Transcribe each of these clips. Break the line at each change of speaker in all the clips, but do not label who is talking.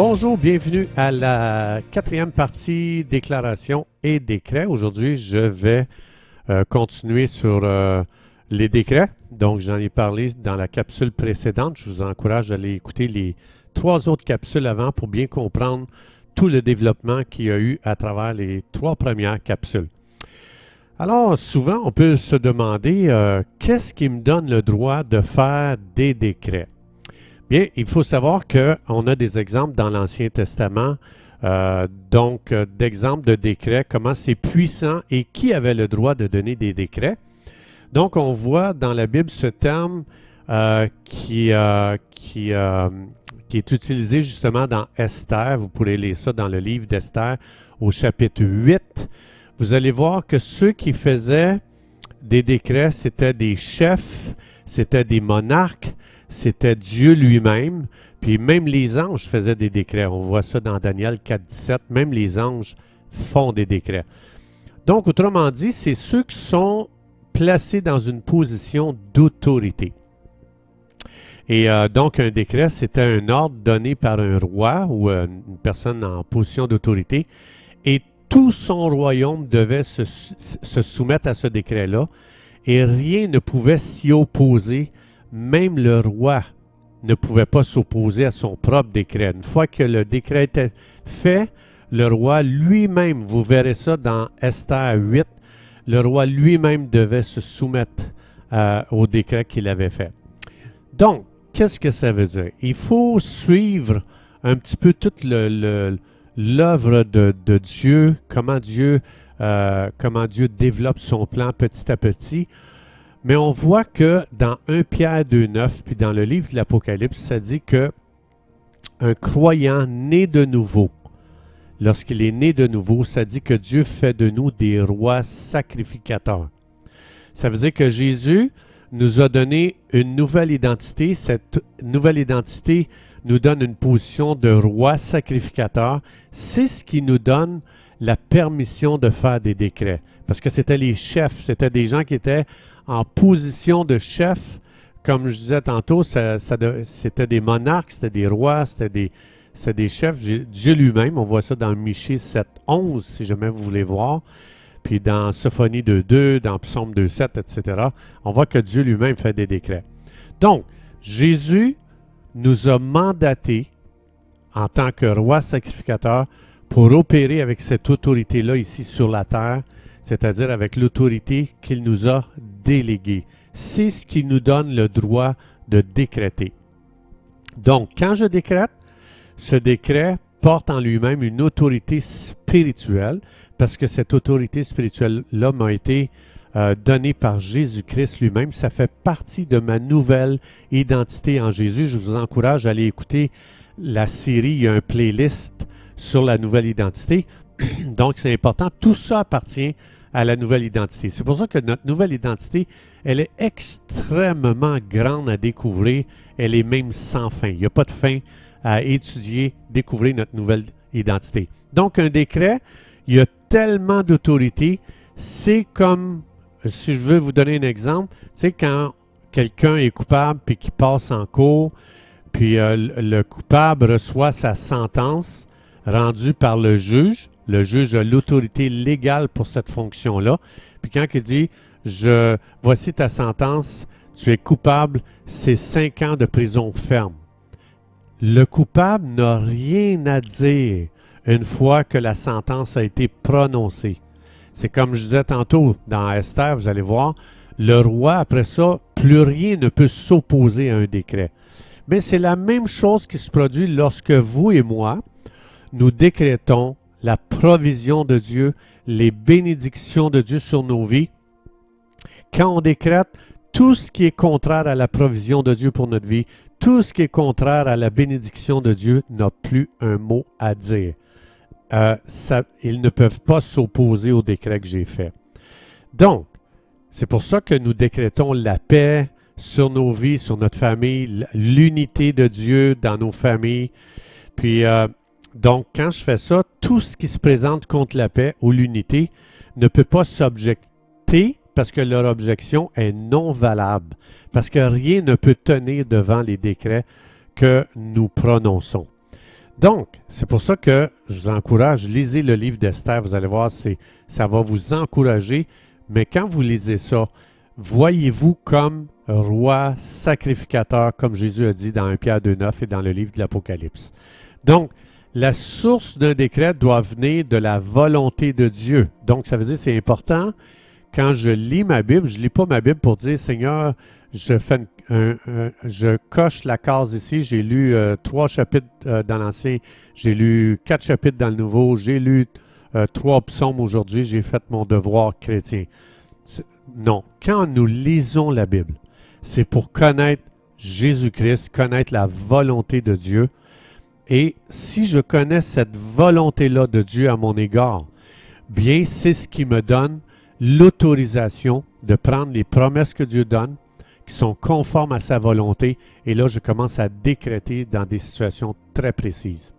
Bonjour, bienvenue à la quatrième partie déclaration et décret. Aujourd'hui, je vais euh, continuer sur euh, les décrets. Donc, j'en ai parlé dans la capsule précédente. Je vous encourage à aller écouter les trois autres capsules avant pour bien comprendre tout le développement qu'il y a eu à travers les trois premières capsules. Alors, souvent, on peut se demander euh, qu'est-ce qui me donne le droit de faire des décrets? Bien, il faut savoir qu'on a des exemples dans l'Ancien Testament, euh, donc euh, d'exemples de décrets, comment c'est puissant et qui avait le droit de donner des décrets. Donc, on voit dans la Bible ce terme euh, qui, qui, est utilisé justement dans Esther. Vous pourrez lire ça dans le livre d'Esther au chapitre 8. Vous allez voir que ceux qui faisaient des décrets, c'était des chefs, c'était des monarques, c'était Dieu lui-même. Puis même les anges faisaient des décrets. On voit ça dans Daniel 4, 17. Même les anges font des décrets. Donc, autrement dit, c'est ceux qui sont placés dans une position d'autorité. Et euh, donc, un décret, c'était un ordre donné par un roi ou euh, une personne en position d'autorité. Et tout son royaume devait se, se soumettre à ce décret-là. Et rien ne pouvait s'y opposer même le roi ne pouvait pas s'opposer à son propre décret. Une fois que le décret était fait, le roi lui-même, vous verrez ça dans Esther 8, le roi lui-même devait se soumettre euh, au décret qu'il avait fait. Donc, qu'est-ce que ça veut dire? Il faut suivre un petit peu toute l'œuvre de, Dieu, comment Dieu, euh, comment Dieu développe son plan petit à petit mais on voit que dans 1 Pierre 2.9, puis dans le livre de l'Apocalypse, ça dit que un croyant né de nouveau, lorsqu'il est né de nouveau, ça dit que Dieu fait de nous des rois sacrificateurs. Ça veut dire que Jésus nous a donné une nouvelle identité. Cette nouvelle identité nous donne une position de roi sacrificateur. C'est ce qui nous donne la permission de faire des décrets. Parce que c'était les chefs, c'était des gens qui étaient en position de chef. Comme je disais tantôt, c'était des monarques, c'était des rois, c'était des, chefs. Dieu lui-même, on voit ça dans Michée 7.11, si jamais vous voulez voir. Puis dans Sophonie 2.2, dans Psaume 2.7, etc. On voit que Dieu lui-même fait des décrets. Donc, Jésus nous a mandatés en tant que roi sacrificateur pour opérer avec cette autorité-là ici sur la terre c'est-à-dire avec l'autorité qu'il nous a C'est ce qui nous donne le droit de décréter. Donc, quand je décrète, ce décret porte en lui-même une autorité spirituelle, parce que cette autorité spirituelle-là m'a été euh, donnée par Jésus-Christ lui-même. Ça fait partie de ma nouvelle identité en Jésus. Je vous encourage à aller écouter la série. Il y a un playlist sur la nouvelle identité. Donc, c'est important. Tout ça appartient à la nouvelle identité. C'est pour ça que notre nouvelle identité, elle est extrêmement grande à découvrir. Elle est même sans fin. Il n'y a pas de fin à étudier, découvrir notre nouvelle identité. Donc, un décret, il y a tellement d'autorité. C'est comme, si je veux vous donner un exemple, sais, quand quelqu'un est coupable puis qui passe en cours, puis euh, le coupable reçoit sa sentence rendue par le juge, le juge a l'autorité légale pour cette fonction-là. Puis quand il dit, je, voici ta sentence, tu es coupable, c'est cinq ans de prison ferme. Le coupable n'a rien à dire une fois que la sentence a été prononcée. C'est comme je disais tantôt dans Esther, vous allez voir, le roi, après ça, plus rien ne peut s'opposer à un décret. Mais c'est la même chose qui se produit lorsque vous et moi, nous décrétons la provision de Dieu, les bénédictions de Dieu sur nos vies. Quand on décrète tout ce qui est contraire à la provision de Dieu pour notre vie, tout ce qui est contraire à la bénédiction de Dieu n'a plus un mot à dire. euh, ils ne peuvent pas s'opposer au décret que j'ai fait. Donc, c'est pour ça que nous décrétons la paix sur nos vies, sur notre famille, l'unité de Dieu dans nos familles. Puis, euh, donc, quand je fais ça, tout ce qui se présente contre la paix ou l'unité ne peut pas s'objecter parce que leur objection est non valable, parce que rien ne peut tenir devant les décrets que nous prononçons. Donc, c'est pour ça que je vous encourage, lisez le livre d'Esther, vous allez voir, ça va vous encourager, mais quand vous lisez ça, voyez-vous comme roi sacrificateur, comme Jésus a dit dans 1 Pierre 2.9 et dans le livre de l'Apocalypse. Donc, la source d'un décret doit venir de la volonté de Dieu. Donc, ça veut dire c'est important quand je lis ma Bible, je ne lis pas ma Bible pour dire Seigneur, je coche la case ici. J'ai lu euh, trois chapitres euh, dans l'Ancien, j'ai lu quatre chapitres dans le Nouveau, j'ai lu euh, trois psaumes aujourd'hui, j'ai fait mon devoir chrétien. Non, quand nous lisons la Bible, c'est pour connaître Jésus-Christ, connaître la volonté de Dieu. Et si je connais cette volonté-là de Dieu à mon égard, bien, c'est ce qui me donne l'autorisation de prendre les promesses que Dieu donne, qui sont conformes à sa volonté, et là, je commence à décréter dans des situations très précises.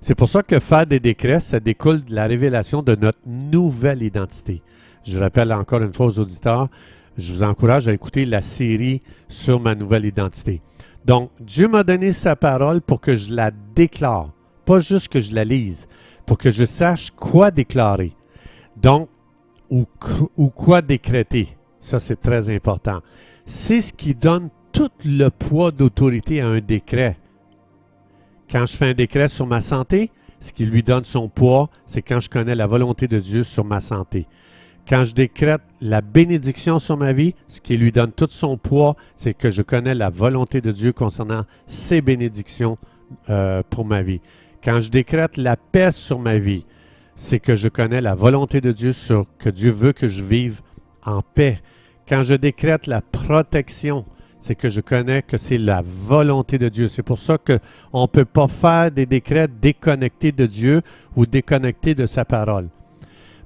C'est pour ça que faire des décrets, ça découle de la révélation de notre nouvelle identité. Je rappelle encore une fois aux auditeurs, je vous encourage à écouter la série sur ma nouvelle identité. Donc, Dieu m'a donné sa parole pour que je la déclare, pas juste que je la lise, pour que je sache quoi déclarer. Donc, ou, quoi décréter. Ça, c'est très important. C'est ce qui donne tout le poids d'autorité à un décret. Quand je fais un décret sur ma santé, ce qui lui donne son poids, c'est quand je connais la volonté de Dieu sur ma santé. Quand je décrète la bénédiction sur ma vie, ce qui lui donne tout son poids, c'est que je connais la volonté de Dieu concernant ses bénédictions euh, pour ma vie. Quand je décrète la paix sur ma vie, c'est que je connais la volonté de Dieu sur que Dieu veut que je vive en paix. Quand je décrète la protection, c'est que je connais que c'est la volonté de Dieu. C'est pour ça qu'on ne peut pas faire des décrets déconnectés de Dieu ou déconnectés de sa parole.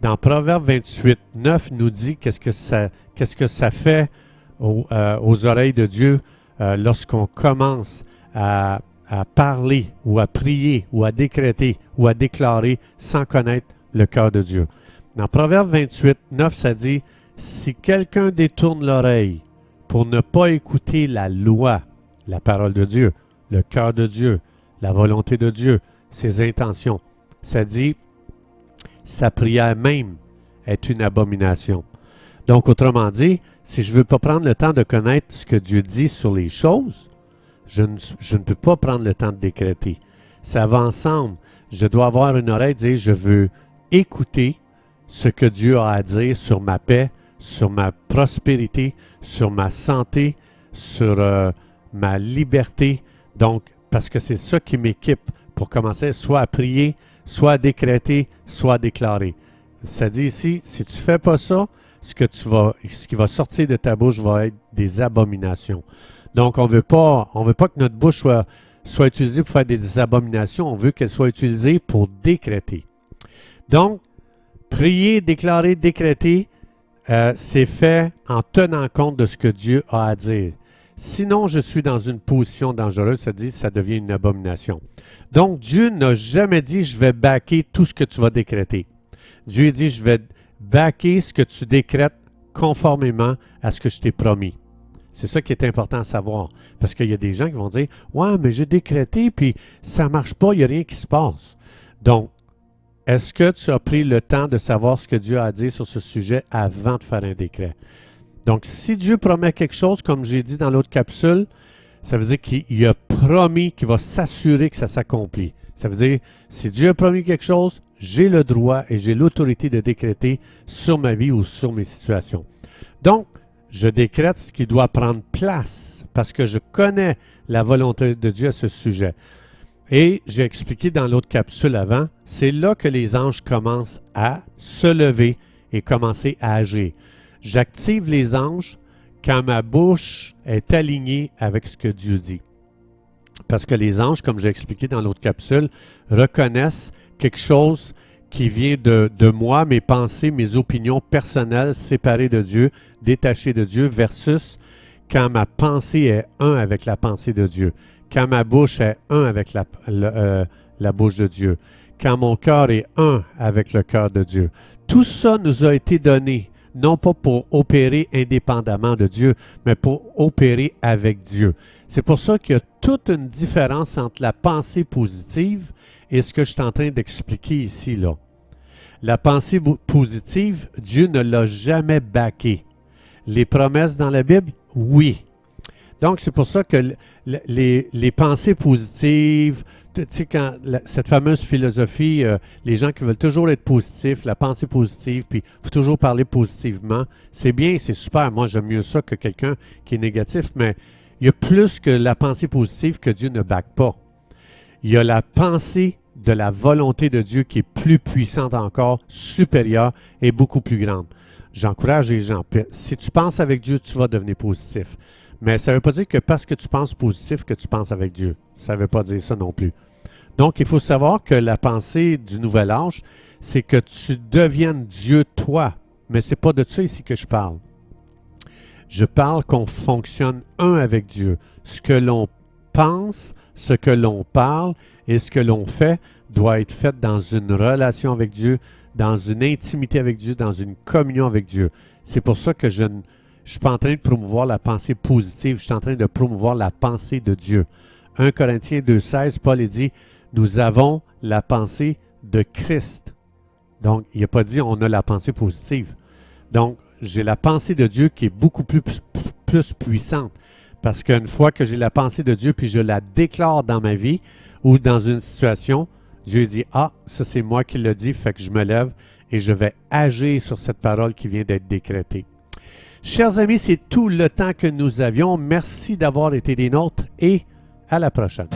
Dans Proverbe 28, 9 nous dit qu'est-ce que ça, qu'est-ce que ça fait aux, euh, oreilles de Dieu euh, lorsqu'on commence à à parler ou à prier ou à décréter ou à déclarer sans connaître le cœur de Dieu. Dans Proverbe 28, 9, ça dit, Si quelqu'un détourne l'oreille pour ne pas écouter la loi, la parole de Dieu, le cœur de Dieu, la volonté de Dieu, ses intentions, ça dit, sa prière même est une abomination. Donc, autrement dit, si je ne veux pas prendre le temps de connaître ce que Dieu dit sur les choses, je ne, peux pas prendre le temps de décréter. Ça va ensemble. Je dois avoir une oreille et dire, je veux écouter ce que Dieu a à dire sur ma paix, sur ma prospérité, sur ma santé, sur euh, ma liberté. Donc, parce que c'est ça qui m'équipe pour commencer soit à prier, soit à décréter, soit à déclarer. Ça dit ici, si tu ne fais pas ça, ce, que tu vas, ce qui va sortir de ta bouche va être des abominations. Donc, on on veut pas que notre bouche soit, soit utilisée pour faire des abominations. On veut qu'elle soit utilisée pour décréter. Donc, prier, déclarer, décréter, euh, c'est fait en tenant compte de ce que Dieu a à dire. Sinon, je suis dans une position dangereuse, ça dit, ça devient une abomination. Donc, Dieu n'a jamais dit, je vais baquer tout ce que tu vas décréter. Dieu dit, je vais baquer ce que tu décrètes conformément à ce que je t'ai promis. C'est ça qui est important à savoir. Parce qu'il y a des gens qui vont dire Ouais, mais j'ai décrété, puis ça ne marche pas, il n'y a rien qui se passe. Donc, est-ce que tu as pris le temps de savoir ce que Dieu a dit sur ce sujet avant de faire un décret? Donc, si Dieu promet quelque chose, comme j'ai dit dans l'autre capsule, ça veut dire qu'il a promis qu'il va s'assurer que ça s'accomplit. Ça veut dire, si Dieu a promis quelque chose, j'ai le droit et j'ai l'autorité de décréter sur ma vie ou sur mes situations. Donc, je décrète ce qui doit prendre place parce que je connais la volonté de Dieu à ce sujet. Et j'ai expliqué dans l'autre capsule avant, c'est là que les anges commencent à se lever et commencer à agir. J'active les anges quand ma bouche est alignée avec ce que Dieu dit. Parce que les anges, comme j'ai expliqué dans l'autre capsule, reconnaissent quelque chose qui vient de, de moi, mes pensées, mes opinions personnelles séparées de Dieu, détachées de Dieu, versus quand ma pensée est un avec la pensée de Dieu, quand ma bouche est un avec la, euh, la bouche de Dieu, quand mon cœur est un avec le cœur de Dieu. Tout ça nous a été donné, non pas pour opérer indépendamment de Dieu, mais pour opérer avec Dieu. C'est pour ça qu'il y a toute une différence entre la pensée positive et ce que je suis en train d'expliquer ici. Là. La pensée positive, Dieu ne l'a jamais baquée. Les promesses dans la Bible, oui. Donc, c'est pour ça que les, pensées positives, tu sais, quand cette fameuse philosophie, euh, les gens qui veulent toujours être positifs, la pensée positive, puis il faut toujours parler positivement, c'est bien, c'est super. Moi, j'aime mieux ça que quelqu'un qui est négatif, mais il y a plus que la pensée positive que Dieu ne back pas. Il y a la pensée de la volonté de Dieu qui est plus puissante encore, supérieure et beaucoup plus grande. J'encourage les gens. Si tu penses avec Dieu, tu vas devenir positif. Mais ça ne veut pas dire que parce que tu penses positif que tu penses avec Dieu. Ça ne veut pas dire ça non plus. Donc, il faut savoir que la pensée du nouvel âge, c'est que tu deviennes Dieu toi. Mais ce n'est pas de ça ici que je parle. Je parle qu'on fonctionne un avec Dieu. Ce que l'on pense, ce que l'on parle et ce que l'on fait doit être fait dans une relation avec Dieu, dans une intimité avec Dieu, dans une communion avec Dieu. C'est pour ça que je ne je suis pas en train de promouvoir la pensée positive, je suis en train de promouvoir la pensée de Dieu. 1 Corinthiens 2,16, Paul dit Nous avons la pensée de Christ. Donc, il n'a pas dit on a la pensée positive. Donc, j'ai la pensée de Dieu qui est beaucoup plus, plus puissante. Parce qu'une fois que j'ai la pensée de Dieu, puis je la déclare dans ma vie ou dans une situation, Dieu dit, ah, ça c'est moi qui le dit, fait que je me lève et je vais agir sur cette parole qui vient d'être décrétée. Chers amis, c'est tout le temps que nous avions. Merci d'avoir été des nôtres et à la prochaine.